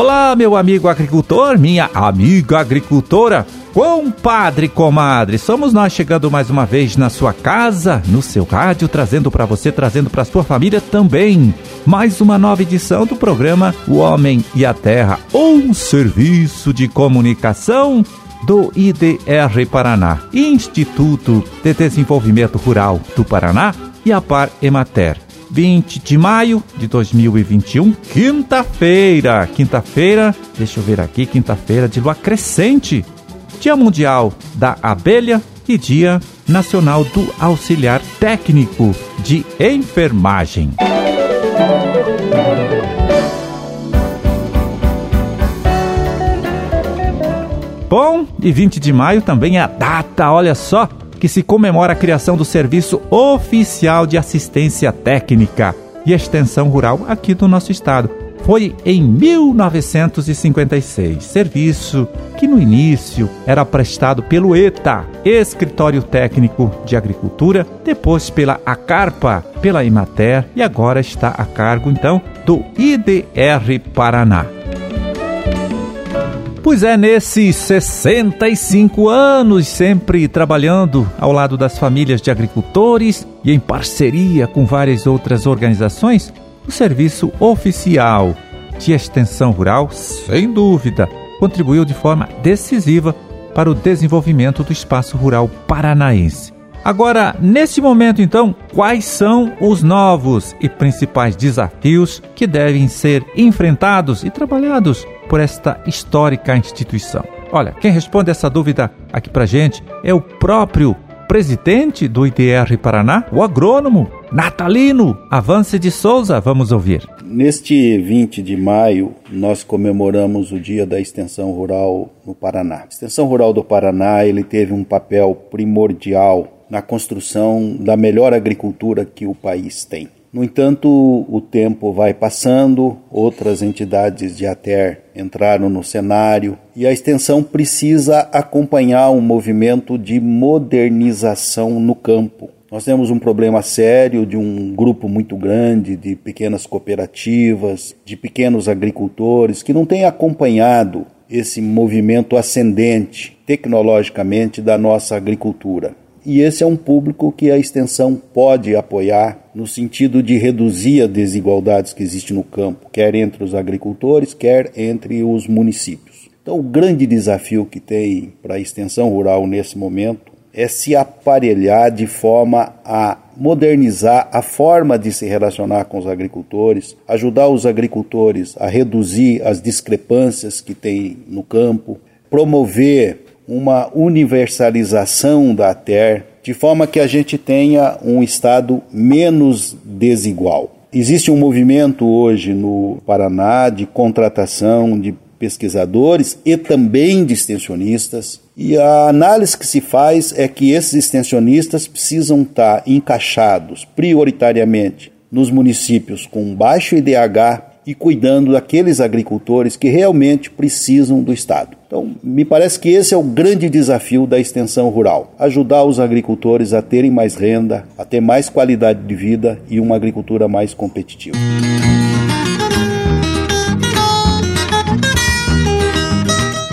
Olá, meu amigo agricultor, minha amiga agricultora. Compadre, comadre, somos nós chegando mais uma vez na sua casa, no seu rádio, trazendo para você, trazendo para sua família também. Mais uma nova edição do programa O Homem e a Terra, um serviço de comunicação do IDR Paraná, Instituto de Desenvolvimento Rural do Paraná e a Par Emater. 20 de maio de 2021, quinta-feira. Quinta-feira, deixa eu ver aqui, quinta-feira de lua crescente. Dia Mundial da Abelha e Dia Nacional do Auxiliar Técnico de Enfermagem. Bom, e 20 de maio também é a data, olha só, que se comemora a criação do Serviço Oficial de Assistência Técnica e Extensão Rural aqui do nosso estado. Foi em 1956, serviço que no início era prestado pelo ETA, Escritório Técnico de Agricultura, depois pela ACARPA, pela Imater e agora está a cargo então do IDR Paraná. Pois é, nesses 65 anos, sempre trabalhando ao lado das famílias de agricultores e em parceria com várias outras organizações, o Serviço Oficial de Extensão Rural, sem dúvida, contribuiu de forma decisiva para o desenvolvimento do espaço rural paranaense. Agora, nesse momento, então, quais são os novos e principais desafios que devem ser enfrentados e trabalhados por esta histórica instituição? Olha, quem responde essa dúvida aqui pra gente é o próprio presidente do IDR Paraná, o agrônomo Natalino Avance de Souza. Vamos ouvir. Neste 20 de maio, nós comemoramos o Dia da Extensão Rural no Paraná. A Extensão Rural do Paraná, ele teve um papel primordial na construção da melhor agricultura que o país tem. No entanto, o tempo vai passando, outras entidades de ATER entraram no cenário e a extensão precisa acompanhar um movimento de modernização no campo. Nós temos um problema sério de um grupo muito grande de pequenas cooperativas, de pequenos agricultores que não têm acompanhado esse movimento ascendente tecnologicamente da nossa agricultura. E esse é um público que a extensão pode apoiar no sentido de reduzir as desigualdades que existem no campo, quer entre os agricultores, quer entre os municípios. Então, o grande desafio que tem para a extensão rural nesse momento é se aparelhar de forma a modernizar a forma de se relacionar com os agricultores, ajudar os agricultores a reduzir as discrepâncias que tem no campo, promover uma universalização da terra, de forma que a gente tenha um Estado menos desigual. Existe um movimento hoje no Paraná de contratação de pesquisadores e também de extensionistas. E a análise que se faz é que esses extensionistas precisam estar encaixados prioritariamente nos municípios com baixo IDH e cuidando daqueles agricultores que realmente precisam do Estado. Então, me parece que esse é o grande desafio da extensão rural: ajudar os agricultores a terem mais renda, a ter mais qualidade de vida e uma agricultura mais competitiva.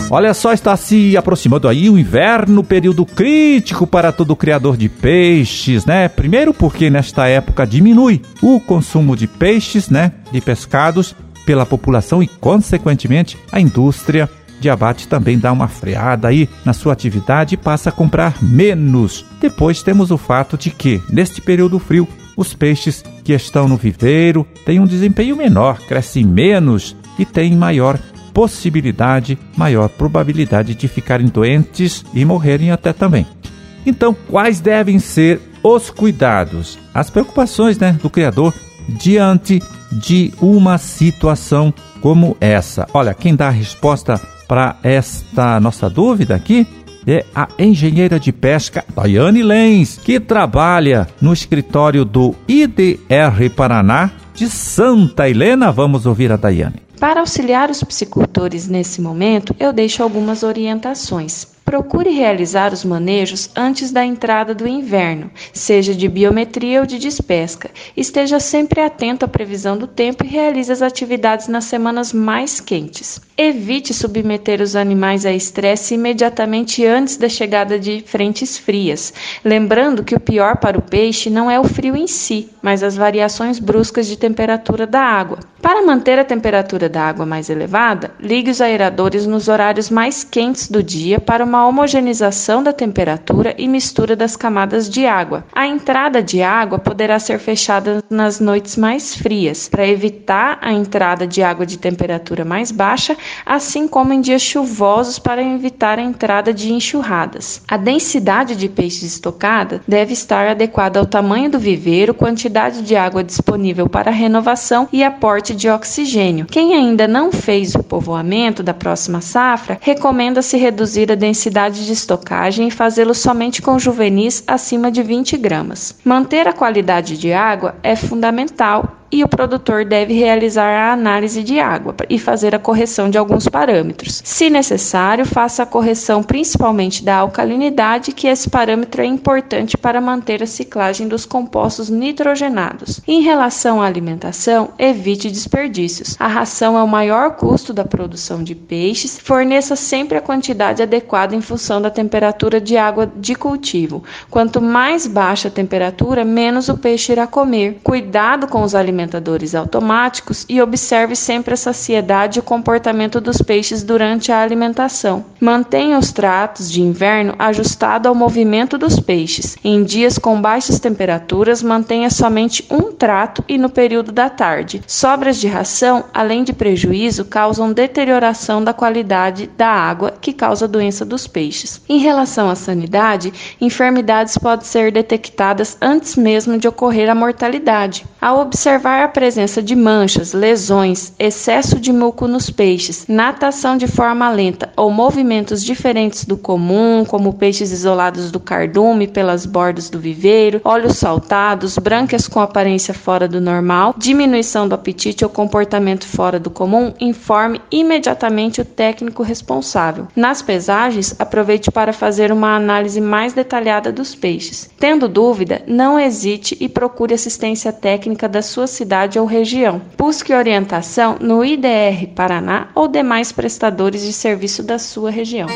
Olha só, está se aproximando aí o inverno, período crítico para todo criador de peixes, né? Primeiro porque nesta época diminui o consumo de peixes, né? De pescados pela população e, consequentemente, a indústria de abate também dá uma freada aí na sua atividade e passa a comprar menos. Depois temos o fato de que, neste período frio, os peixes que estão no viveiro têm um desempenho menor, crescem menos e têm maior possibilidade, maior probabilidade de ficarem doentes e morrerem até também. Então, quais devem ser os cuidados, as preocupações né, do criador diante de uma situação como essa? Olha, quem dá a resposta para esta nossa dúvida aqui é a engenheira de pesca Daiane Lenz, que trabalha no escritório do IDR Paraná de Santa Helena. Vamos ouvir a Daiane. Para auxiliar os psicultores nesse momento, eu deixo algumas orientações. Procure realizar os manejos antes da entrada do inverno, seja de biometria ou de despesca. Esteja sempre atento à previsão do tempo e realize as atividades nas semanas mais quentes. Evite submeter os animais a estresse imediatamente antes da chegada de frentes frias, lembrando que o pior para o peixe não é o frio em si, mas as variações bruscas de temperatura da água. Para manter a temperatura da água mais elevada, ligue os aeradores nos horários mais quentes do dia para uma homogeneização da temperatura e mistura das camadas de água. A entrada de água poderá ser fechada nas noites mais frias, para evitar a entrada de água de temperatura mais baixa assim como em dias chuvosos para evitar a entrada de enxurradas. A densidade de peixes estocada deve estar adequada ao tamanho do viveiro, quantidade de água disponível para renovação e aporte de oxigênio. Quem ainda não fez o povoamento da próxima safra, recomenda-se reduzir a densidade de estocagem e fazê-lo somente com juvenis acima de 20 gramas. Manter a qualidade de água é fundamental e o produtor deve realizar a análise de água e fazer a correção de alguns parâmetros. Se necessário, faça a correção principalmente da alcalinidade, que esse parâmetro é importante para manter a ciclagem dos compostos nitrogenados. Em relação à alimentação, evite desperdícios. A ração é o maior custo da produção de peixes. Forneça sempre a quantidade adequada em função da temperatura de água de cultivo. Quanto mais baixa a temperatura, menos o peixe irá comer. Cuidado com os alimentos alimentadores automáticos e observe sempre a saciedade e o comportamento dos peixes durante a alimentação. Mantenha os tratos de inverno ajustados ao movimento dos peixes. Em dias com baixas temperaturas, mantenha somente um trato e no período da tarde. Sobras de ração, além de prejuízo, causam deterioração da qualidade da água, que causa doença dos peixes. Em relação à sanidade, enfermidades podem ser detectadas antes mesmo de ocorrer a mortalidade. Ao observar observar a presença de manchas, lesões, excesso de muco nos peixes, natação de forma lenta ou movimentos diferentes do comum, como peixes isolados do cardume pelas bordas do viveiro, olhos saltados, brancas com aparência fora do normal, diminuição do apetite ou comportamento fora do comum, informe imediatamente o técnico responsável. Nas pesagens, aproveite para fazer uma análise mais detalhada dos peixes. Tendo dúvida, não hesite e procure assistência técnica da sua cidade ou região. Busque orientação no IDR Paraná ou demais prestadores de serviço da sua região.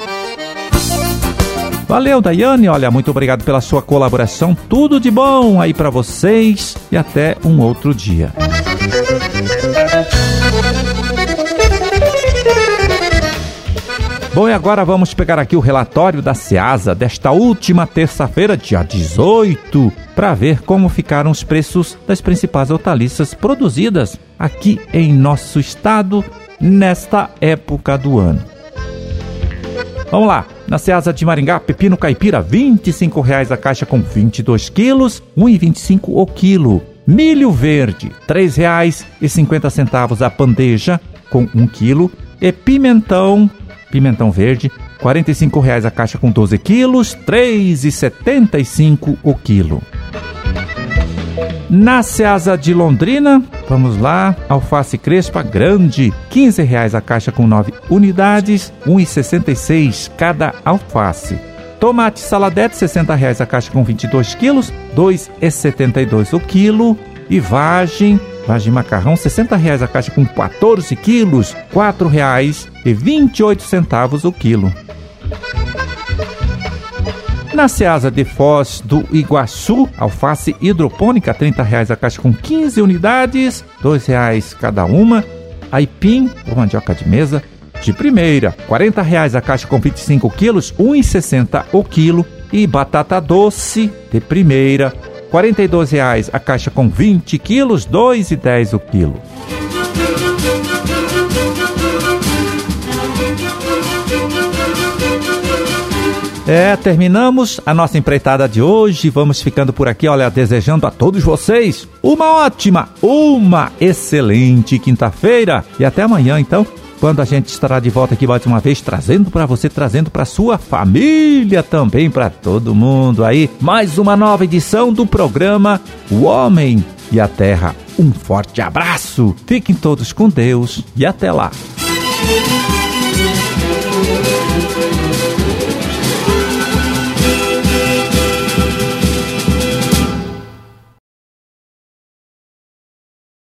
Valeu, Daiane. Olha, muito obrigado pela sua colaboração. Tudo de bom aí para vocês e até um outro dia. Bom, e agora vamos pegar aqui o relatório da SEASA desta última terça-feira, dia 18, para ver como ficaram os preços das principais hortaliças produzidas aqui em nosso estado nesta época do ano. Vamos lá, na Seasa de Maringá, pepino caipira, R$ 25,00 a caixa com 22 quilos, R$ 1,25 o quilo. Milho verde, R$ 3,50 a bandeja com 1 quilo. E pimentão pimentão verde, R$ 45,00 a caixa com 12 quilos, R$ 3,75 o quilo. Na Seasa de Londrina, vamos lá, alface crespa grande, R$ 15,00 a caixa com 9 unidades, R$ 1,66 cada alface. Tomate saladete, R$ 60,00 a caixa com 22 quilos, R$ 2,72 o quilo. E vagem, vagem macarrão, R$ 60,00 a caixa com 14 quilos, R$ 4,28 o quilo. Na Ceasa de Foz do Iguaçu, alface hidropônica, R$ 30,00 a caixa com 15 unidades, R$ 2,00 cada uma. Aipim, ou mandioca de mesa, de primeira, R$ 40,00 a caixa com 25 quilos, R$ 1,60 o quilo. E batata doce, de primeira, R$ 42,00 a caixa com 20 quilos, R$ 2,10 o quilo. É, terminamos a nossa empreitada de hoje. Vamos ficando por aqui, olha, desejando a todos vocês uma ótima, uma excelente quinta-feira. E até amanhã, então, quando a gente estará de volta aqui mais uma vez, trazendo para você, trazendo para sua família também, para todo mundo aí, mais uma nova edição do programa O Homem e a Terra. Um forte abraço, fiquem todos com Deus e até lá.